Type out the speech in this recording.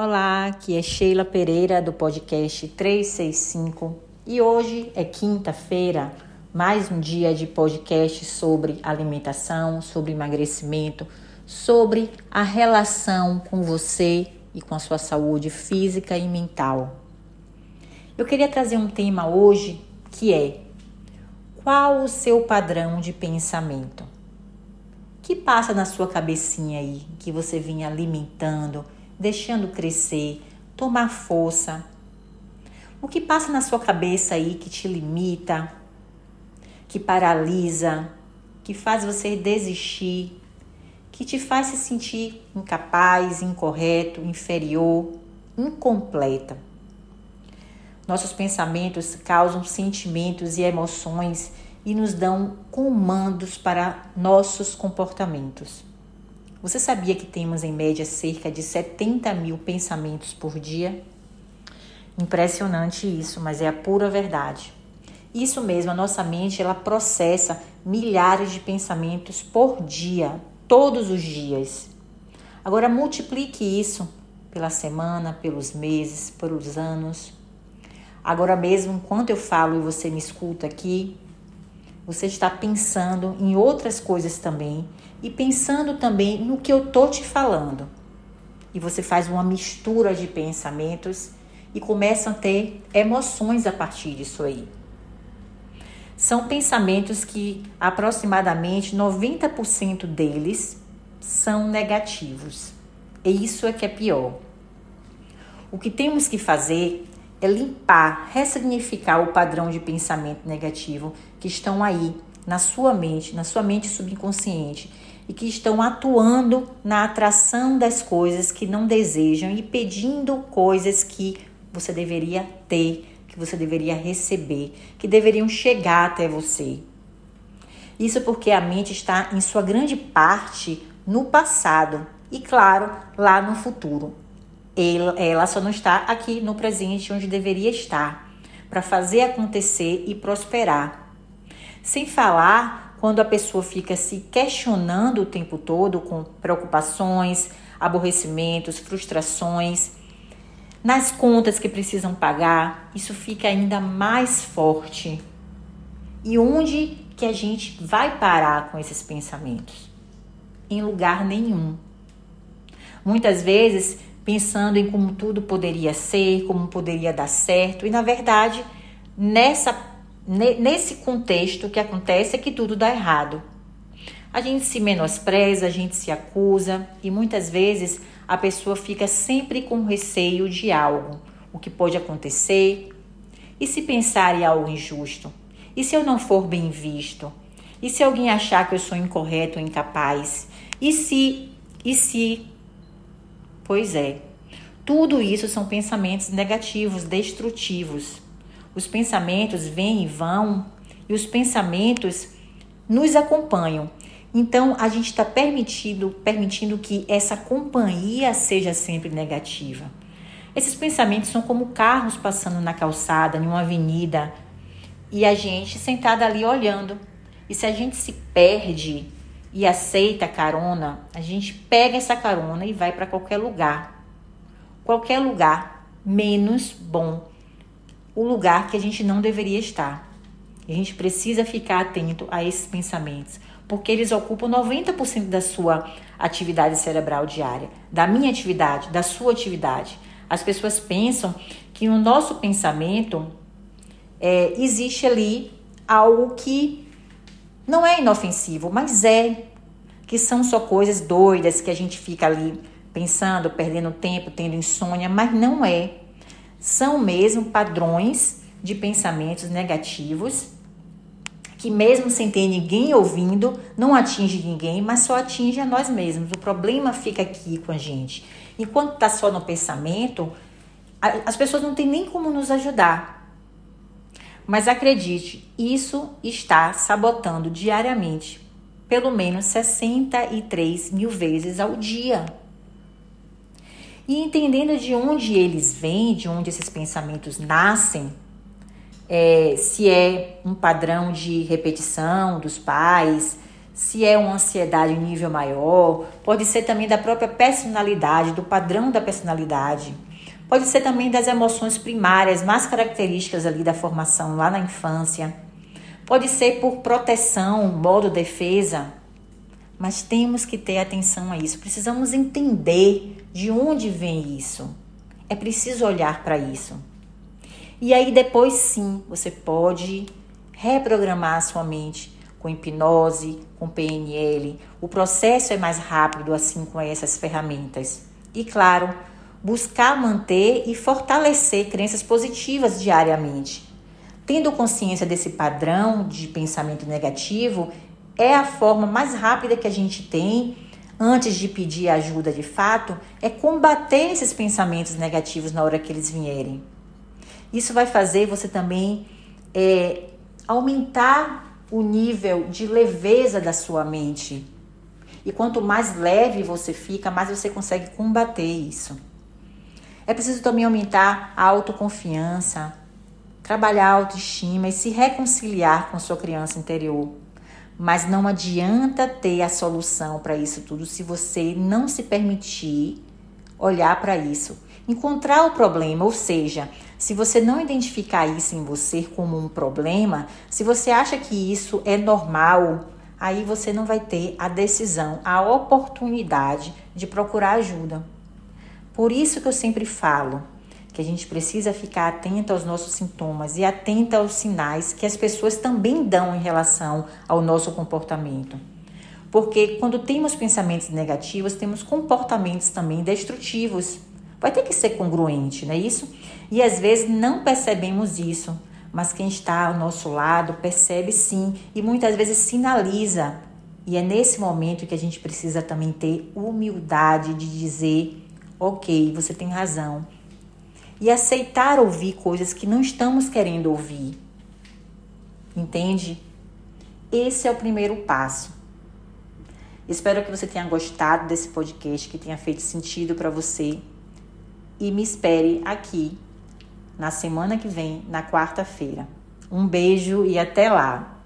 Olá, aqui é Sheila Pereira do podcast 365 e hoje é quinta-feira, mais um dia de podcast sobre alimentação, sobre emagrecimento, sobre a relação com você e com a sua saúde física e mental. Eu queria trazer um tema hoje que é qual o seu padrão de pensamento? que passa na sua cabecinha aí, que você vinha alimentando, deixando crescer, tomar força? O que passa na sua cabeça aí que te limita, que paralisa, que faz você desistir, que te faz se sentir incapaz, incorreto, inferior, incompleta? Nossos pensamentos causam sentimentos e emoções e nos dão comandos para nossos comportamentos. Você sabia que temos em média cerca de 70 mil pensamentos por dia? Impressionante isso, mas é a pura verdade. Isso mesmo, a nossa mente ela processa milhares de pensamentos por dia, todos os dias. Agora multiplique isso pela semana, pelos meses, pelos anos. Agora mesmo, enquanto eu falo e você me escuta aqui, você está pensando em outras coisas também e pensando também no que eu tô te falando. E você faz uma mistura de pensamentos e começa a ter emoções a partir disso aí. São pensamentos que aproximadamente 90% deles são negativos. E isso é que é pior. O que temos que fazer é limpar, ressignificar o padrão de pensamento negativo que estão aí na sua mente, na sua mente subconsciente e que estão atuando na atração das coisas que não desejam e pedindo coisas que você deveria ter, que você deveria receber, que deveriam chegar até você. Isso porque a mente está em sua grande parte no passado e, claro, lá no futuro ela só não está aqui no presente onde deveria estar, para fazer acontecer e prosperar. Sem falar quando a pessoa fica se questionando o tempo todo com preocupações, aborrecimentos, frustrações, nas contas que precisam pagar, isso fica ainda mais forte. E onde que a gente vai parar com esses pensamentos? Em lugar nenhum. Muitas vezes pensando em como tudo poderia ser, como poderia dar certo, e na verdade, nessa nesse contexto que acontece é que tudo dá errado. A gente se menospreza, a gente se acusa e muitas vezes a pessoa fica sempre com receio de algo, o que pode acontecer. E se pensar em algo injusto? E se eu não for bem visto? E se alguém achar que eu sou incorreto ou incapaz? E se e se Pois é, tudo isso são pensamentos negativos, destrutivos. Os pensamentos vêm e vão e os pensamentos nos acompanham. Então a gente está permitindo, permitindo que essa companhia seja sempre negativa. Esses pensamentos são como carros passando na calçada, em uma avenida, e a gente sentada ali olhando. E se a gente se perde e aceita a carona, a gente pega essa carona e vai para qualquer lugar. Qualquer lugar menos bom. O lugar que a gente não deveria estar. a gente precisa ficar atento a esses pensamentos, porque eles ocupam 90% da sua atividade cerebral diária, da minha atividade, da sua atividade. As pessoas pensam que no nosso pensamento é, existe ali algo que não é inofensivo, mas é. Que são só coisas doidas que a gente fica ali pensando, perdendo tempo, tendo insônia, mas não é. São mesmo padrões de pensamentos negativos que mesmo sem ter ninguém ouvindo, não atinge ninguém, mas só atinge a nós mesmos. O problema fica aqui com a gente. Enquanto está só no pensamento, as pessoas não têm nem como nos ajudar. Mas acredite, isso está sabotando diariamente pelo menos 63 mil vezes ao dia. E entendendo de onde eles vêm, de onde esses pensamentos nascem, é, se é um padrão de repetição dos pais, se é uma ansiedade em nível maior, pode ser também da própria personalidade, do padrão da personalidade. Pode ser também das emoções primárias, mais características ali da formação lá na infância. Pode ser por proteção, modo defesa. Mas temos que ter atenção a isso. Precisamos entender de onde vem isso. É preciso olhar para isso. E aí depois sim, você pode reprogramar a sua mente com hipnose, com PNL. O processo é mais rápido assim com essas ferramentas. E claro, buscar manter e fortalecer crenças positivas diariamente. Tendo consciência desse padrão de pensamento negativo, é a forma mais rápida que a gente tem antes de pedir ajuda de fato, é combater esses pensamentos negativos na hora que eles vierem. Isso vai fazer você também é, aumentar o nível de leveza da sua mente. E quanto mais leve você fica, mais você consegue combater isso. É preciso também aumentar a autoconfiança, trabalhar a autoestima e se reconciliar com sua criança interior. Mas não adianta ter a solução para isso tudo se você não se permitir olhar para isso, encontrar o problema, ou seja, se você não identificar isso em você como um problema, se você acha que isso é normal, aí você não vai ter a decisão, a oportunidade de procurar ajuda. Por isso que eu sempre falo que a gente precisa ficar atento aos nossos sintomas e atenta aos sinais que as pessoas também dão em relação ao nosso comportamento. Porque quando temos pensamentos negativos, temos comportamentos também destrutivos. Vai ter que ser congruente, não é isso? E às vezes não percebemos isso, mas quem está ao nosso lado percebe sim e muitas vezes sinaliza. E é nesse momento que a gente precisa também ter humildade de dizer: ok, você tem razão. E aceitar ouvir coisas que não estamos querendo ouvir. Entende? Esse é o primeiro passo. Espero que você tenha gostado desse podcast, que tenha feito sentido para você e me espere aqui na semana que vem, na quarta-feira. Um beijo e até lá!